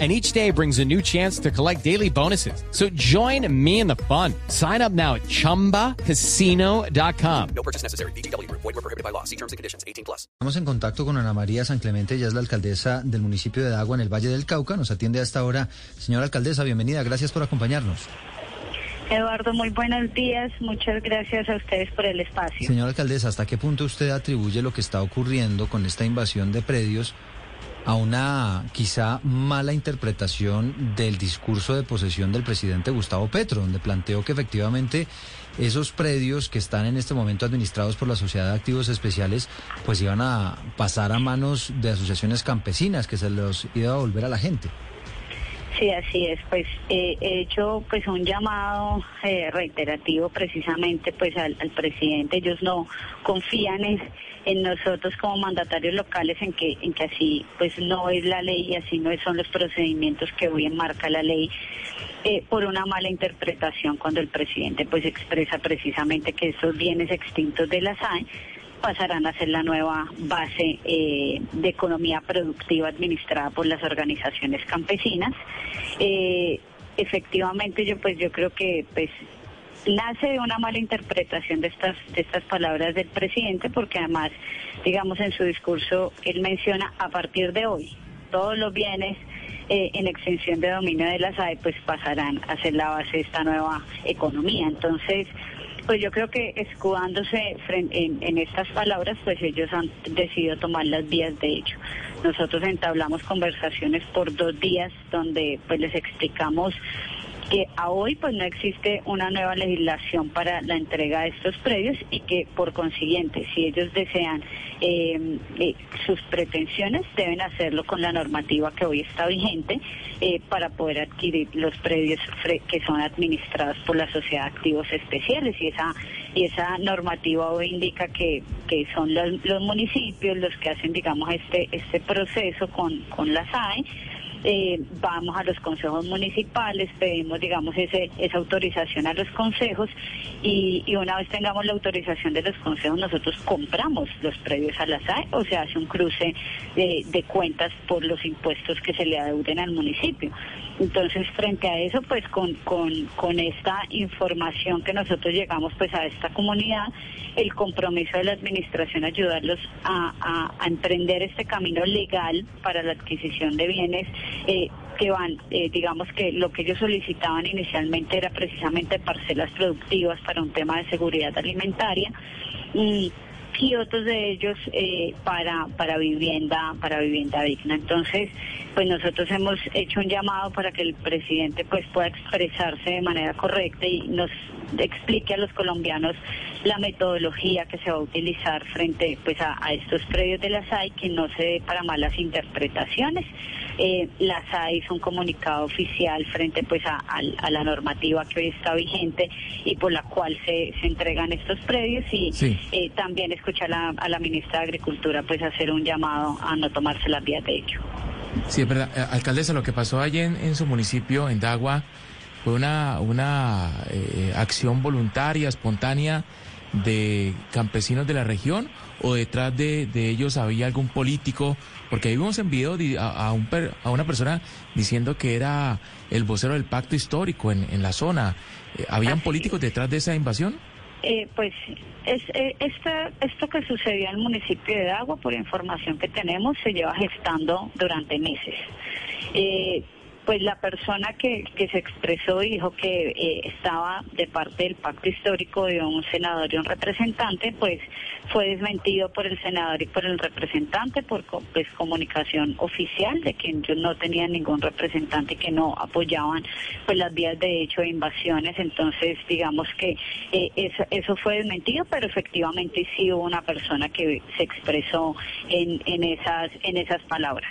And each day brings a new chance to collect daily bonuses. So join me in the fun. Sign up now at chumbacasino.com. No purchase necessary. BGW. Void were prohibited by law. See terms and conditions. 18 plus. Estamos en contacto con Ana María San Clemente, ella es la alcaldesa del municipio de Dagua en el Valle del Cauca. Nos atiende hasta ahora. Señora alcaldesa, bienvenida. Gracias por acompañarnos. Eduardo, muy buenos días. Muchas gracias a ustedes por el espacio. Señora alcaldesa, ¿hasta qué punto usted atribuye lo que está ocurriendo con esta invasión de predios a una quizá mala interpretación del discurso de posesión del presidente Gustavo Petro, donde planteó que efectivamente esos predios que están en este momento administrados por la Sociedad de Activos Especiales, pues iban a pasar a manos de asociaciones campesinas que se los iba a volver a la gente. Sí, así es. Pues eh, he hecho pues un llamado eh, reiterativo precisamente pues al, al presidente. Ellos no confían en, en nosotros como mandatarios locales en que en que así pues no es la ley y así no son los procedimientos que hoy enmarca la ley. Eh, por una mala interpretación cuando el presidente pues expresa precisamente que esos bienes extintos de la SAE pasarán a ser la nueva base eh, de economía productiva administrada por las organizaciones campesinas. Eh, efectivamente, yo pues yo creo que pues nace de una mala interpretación de estas de estas palabras del presidente, porque además, digamos en su discurso él menciona a partir de hoy todos los bienes eh, en extensión de dominio de la SAE pues pasarán a ser la base de esta nueva economía. Entonces, pues yo creo que escudándose en, en, estas palabras, pues ellos han decidido tomar las vías de hecho. Nosotros entablamos conversaciones por dos días donde pues les explicamos que a hoy pues no existe una nueva legislación para la entrega de estos predios y que por consiguiente si ellos desean eh, eh, sus pretensiones deben hacerlo con la normativa que hoy está vigente eh, para poder adquirir los predios que son administrados por la sociedad de activos especiales. Y esa y esa normativa hoy indica que, que son los, los municipios los que hacen digamos este este proceso con, con la SAE eh, vamos a los consejos municipales, pedimos, digamos, ese, esa autorización a los consejos y, y, una vez tengamos la autorización de los consejos, nosotros compramos los predios a la SAE o se hace un cruce de, de cuentas por los impuestos que se le adeuden al municipio. Entonces, frente a eso, pues con, con, con esta información que nosotros llegamos pues a esta comunidad, el compromiso de la administración ayudarlos a, a, emprender este camino legal para la adquisición de bienes eh, que van, eh, digamos que lo que ellos solicitaban inicialmente era precisamente parcelas productivas para un tema de seguridad alimentaria. Y, y otros de ellos eh, para para vivienda para vivienda digna. Entonces pues nosotros hemos hecho un llamado para que el presidente pues pueda expresarse de manera correcta y nos explique a los colombianos la metodología que se va a utilizar frente pues a, estos predios de la SAI que no se dé para malas interpretaciones eh, la SAI hizo un comunicado oficial frente pues a, a, a, la normativa que hoy está vigente y por la cual se, se entregan estos predios y Sí. eh, también escuchar a, a la ministra de Agricultura pues hacer un llamado a no tomarse las vías de hecho. Sí, es verdad. Eh, Alcaldesa, lo que pasó allí en, en su municipio, en Dagua, fue una, una eh, acción voluntaria, espontánea de campesinos de la región o detrás de, de ellos había algún político, porque ahí vimos en video a, a un a una persona diciendo que era el vocero del pacto histórico en, en la zona. Eh, ¿Habían Así políticos detrás de esa invasión? Eh, pues es, eh, esta, esto que sucedió en el municipio de Dagua, por información que tenemos, se lleva gestando durante meses. Eh, pues la persona que, se expresó dijo que eh, estaba de parte del pacto histórico de un senador y un representante, pues fue desmentido por el senador y por el representante por pues, comunicación oficial de que ellos no tenían ningún representante que no apoyaban pues las vías de hecho de invasiones. Entonces, digamos que eh, eso, eso fue desmentido, pero efectivamente sí hubo una persona que se expresó en, en esas en esas palabras.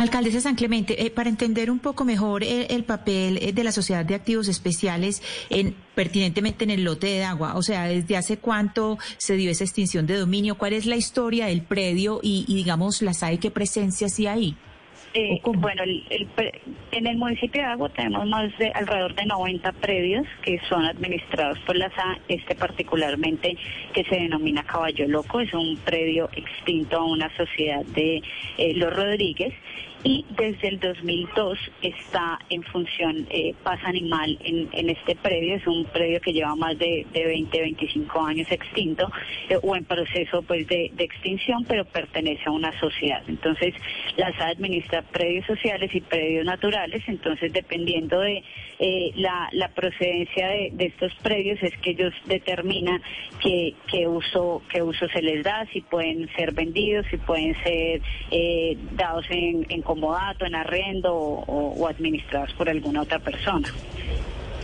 Alcaldesa San Clemente, eh, para entender un poco mejor el, el papel eh, de la Sociedad de Activos Especiales en, pertinentemente en el lote de agua, o sea, ¿desde hace cuánto se dio esa extinción de dominio? ¿Cuál es la historia del predio y, y digamos, la SAE qué presencia sí hay? Eh, bueno, el, el en el municipio de Agua tenemos más de alrededor de 90 predios que son administrados por la SA, este particularmente que se denomina Caballo Loco, es un predio extinto a una sociedad de eh, Los Rodríguez y desde el 2002 está en función eh, Paz Animal en, en este predio, es un predio que lleva más de, de 20, 25 años extinto eh, o en proceso pues de, extinción, pero pertenece a una sociedad. Entonces, la SA administra predios sociales y predios naturales, entonces dependiendo de eh, la, procedencia de, de estos predios es que ellos determinan qué, qué uso qué uso se les da, si pueden ser vendidos, si pueden ser eh, dados en, en comodato, en arrendo o, o- administrados por alguna otra persona.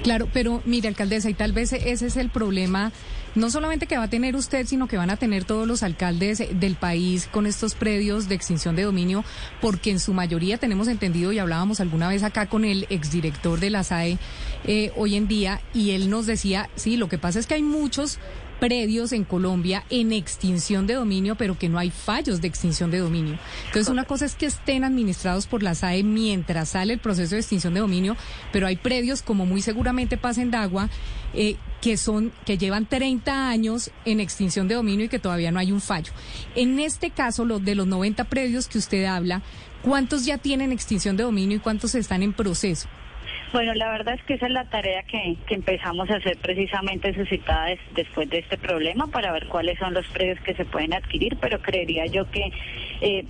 Claro, pero mire, alcaldesa, y tal vez ese es el problema, no solamente que va a tener usted, sino que van a tener todos los alcaldes del país con estos predios de extinción de dominio, porque en su mayoría tenemos entendido, y hablábamos alguna vez acá con el exdirector de la SAE eh, hoy en día, y él nos decía, sí, lo que pasa es que hay muchos predios en Colombia en extinción de dominio, pero que no hay fallos de extinción de dominio. Entonces, una cosa es que estén administrados por la SAE mientras sale el proceso de extinción de dominio, pero hay predios, como muy seguramente pasa en Dagua, eh, que son que llevan 30 años en extinción de dominio y que todavía no hay un fallo. En este caso, los de los 90 predios que usted habla, ¿cuántos ya tienen extinción de dominio y cuántos están en proceso? Bueno, la verdad es que esa es la tarea que, que empezamos a hacer precisamente suscitada des- después de este problema para ver cuáles son los predios que se pueden adquirir, pero creería yo que eh,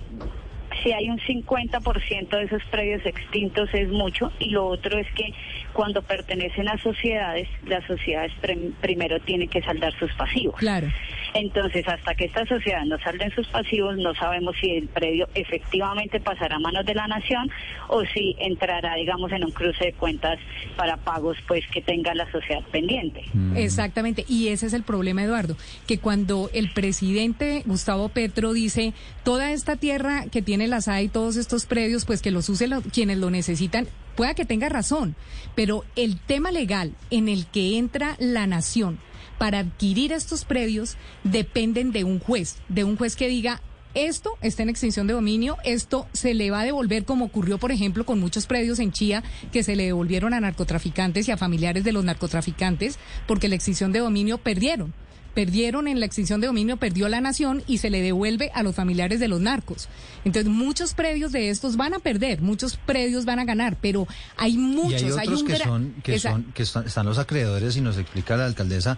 si hay un 50% de esos predios extintos es mucho y lo otro es que cuando pertenecen a sociedades, las sociedades prim- primero tienen que saldar sus pasivos. Claro. Entonces, hasta que estas sociedades no salden sus pasivos, no sabemos si el predio efectivamente pasará a manos de la nación o si entrará, digamos, en un cruce de cuentas para pagos, pues, que tenga la sociedad pendiente. Exactamente, y ese es el problema, Eduardo, que cuando el presidente Gustavo Petro dice toda esta tierra que tiene la SAE y todos estos predios, pues que los usen lo- quienes lo necesitan, pueda que tenga razón, pero el tema legal en el que entra la nación para adquirir estos predios dependen de un juez, de un juez que diga esto está en extinción de dominio, esto se le va a devolver como ocurrió, por ejemplo, con muchos predios en Chía que se le devolvieron a narcotraficantes y a familiares de los narcotraficantes porque la extinción de dominio perdieron. Perdieron en la extinción de dominio, perdió la nación y se le devuelve a los familiares de los narcos. Entonces, muchos predios de estos van a perder, muchos predios van a ganar, pero hay muchos, y hay otros un que son que Esa- son que están los acreedores y nos explica la alcaldesa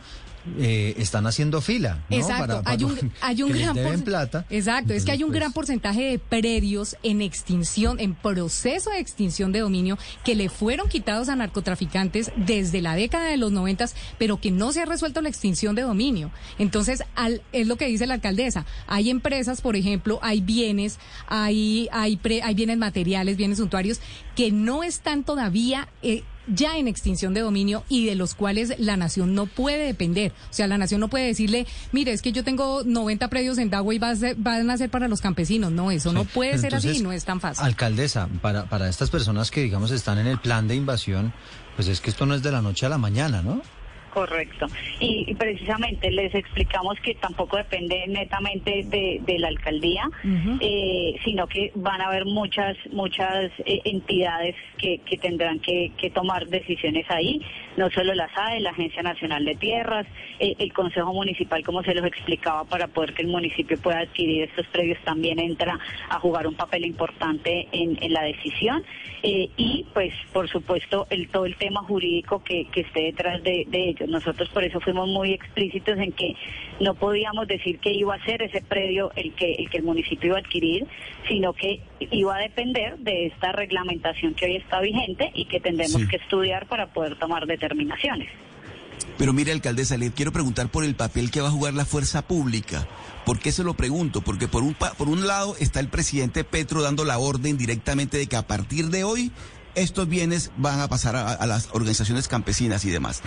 eh, están haciendo fila ¿no? Exacto, Para- para hay un, hay un gran deben plata Exacto, es que hay un gran porcentaje de predios en extinción, en proceso de extinción de dominio, que le fueron quitados a narcotraficantes desde la década de los noventas, pero que no se ha resuelto la extinción de dominio. Entonces, al, es lo que dice la alcaldesa. Hay empresas, por ejemplo, hay bienes, hay, hay, pre- hay bienes materiales, bienes suntuarios, que no están todavía... eh, ya en extinción de dominio y de los cuales la nación no puede depender. O sea, la nación no puede decirle, mire, es que yo tengo 90 predios en Dagua y va a ser- van a ser para los campesinos. No, eso no puede ser así, no es tan fácil. Alcaldesa, para, para estas personas que, digamos, están en el plan de invasión, pues es que esto no es de la noche a la mañana, ¿no? Correcto. Y, y precisamente les explicamos que tampoco depende netamente de, de la alcaldía, eh, sino que van a haber muchas muchas eh, entidades que, que tendrán que, que tomar decisiones ahí, no solo la SAE, la Agencia Nacional de Tierras, eh, el Consejo Municipal, como se los explicaba, para poder que el municipio pueda adquirir estos predios, también entra a jugar un papel importante en, en la decisión. Y pues por supuesto el todo el tema jurídico que, que esté detrás de, de Nosotros por eso fuimos muy explícitos en que no podíamos decir que iba a ser ese predio el que el que el municipio iba a adquirir, sino que iba a depender de esta reglamentación que hoy está vigente y que tendremos Sí. que estudiar para poder tomar determinaciones. Pero mire, alcaldesa, le quiero preguntar por el papel que va a jugar la fuerza pública. ¿Por qué se lo pregunto? Porque por un, por un lado está el presidente Petro dando la orden directamente de que a partir de hoy estos bienes van a pasar a, las organizaciones campesinas y demás.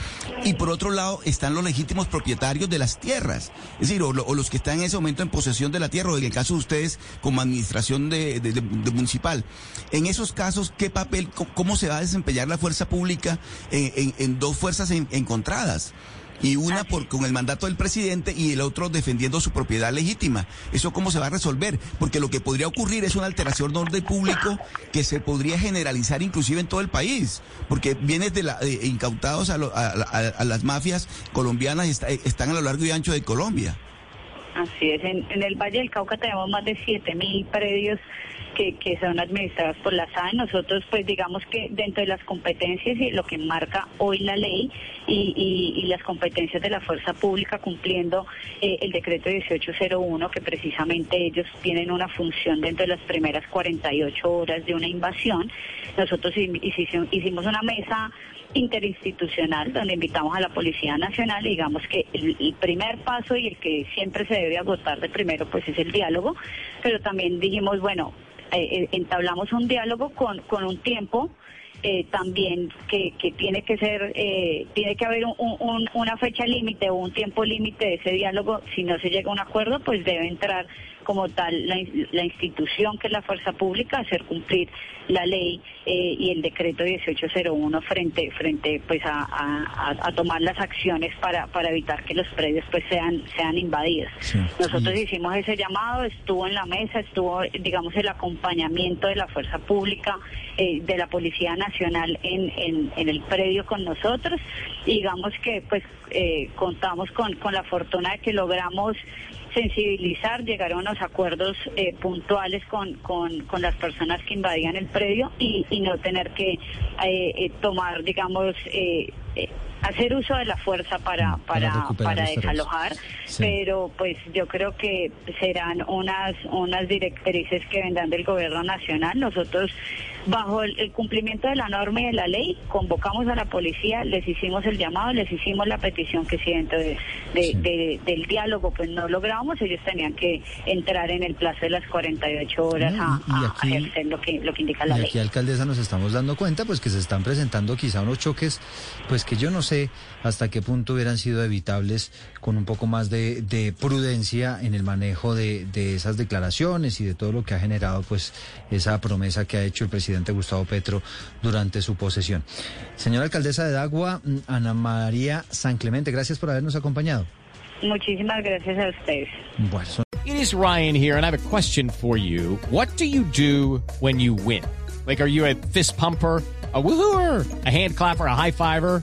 Y por otro lado están los legítimos propietarios de las tierras, es decir, o, lo- o los que están en ese momento en posesión de la tierra, o en el caso de ustedes como administración de, de- municipal. En esos casos, ¿qué papel, cómo se va a desempeñar la fuerza pública en, en- en dos fuerzas en- encontradas? Y una por, con el mandato del presidente y el otro defendiendo su propiedad legítima. ¿Eso cómo se va a resolver? Porque lo que podría ocurrir es una alteración de orden público que se podría generalizar inclusive en todo el país, porque bienes de la, eh, incautados a, lo- a- a- a las mafias colombianas está- están a lo largo y ancho de Colombia. Así es, en, en el Valle del Cauca tenemos más de 7.000 predios que, que son administrados por la SAE. Nosotros, pues digamos que dentro de las competencias y lo que marca hoy la ley y, y- las competencias de la fuerza pública cumpliendo eh, el decreto 1801, que precisamente ellos tienen una función dentro de las primeras 48 horas de una invasión, nosotros hi- hicimos una mesa interinstitucional donde invitamos a la Policía Nacional y digamos que el primer paso y el que siempre se debe agotar de primero pues es el diálogo, pero también dijimos, bueno, eh, eh, entablamos un diálogo con, con un tiempo eh, también que, que tiene que ser, eh, tiene que haber un- un- una fecha límite o un tiempo límite de ese diálogo. Si no se llega a un acuerdo, pues debe entrar como tal la, la institución que es la fuerza pública hacer cumplir la ley eh, y el decreto 1801 frente frente pues a, a- tomar las acciones para, para evitar que los predios pues sean sean invadidos. Nosotros hicimos ese llamado, estuvo en la mesa, estuvo, digamos, el acompañamiento de la fuerza pública, eh, de la Policía Nacional en, en, en el predio con nosotros. Y digamos que, pues, eh, contamos con, con la fortuna de que logramos sensibilizar, llegar a unos acuerdos eh, puntuales con, con, con las personas que invadían el predio y, y no tener que eh, eh, tomar, digamos, eh, hacer uso de la fuerza para, Para para, para desalojar, Sí. pero pues yo creo que serán unas, unas directrices que vendrán del gobierno nacional. Nosotros, bajo el, el cumplimiento de la norma y de la ley, convocamos a la policía, les hicimos el llamado, les hicimos la petición que si dentro de, de- de- del diálogo pues no logramos, ellos tenían que entrar en el plazo de las 48 horas a, y a aquí- ejercer lo que, lo que indica la Y ley. aquí, alcaldesa, nos estamos dando cuenta pues que se están presentando quizá unos choques, pues que yo no sé hasta qué punto hubieran sido evitables con un poco más de, de prudencia en el manejo de, de esas declaraciones y de todo lo que ha generado pues esa promesa que ha hecho el presidente Gustavo Petro durante su posesión. Señora alcaldesa de Dagua, mm, Ana María San Clemente, gracias por habernos acompañado. Muchísimas gracias a ustedes. Bueno, son- It is Ryan here, and I have a question for you. What do you do when you win? Like, are you a fist pumper? A woohooer, a hand clapper, a high fiver.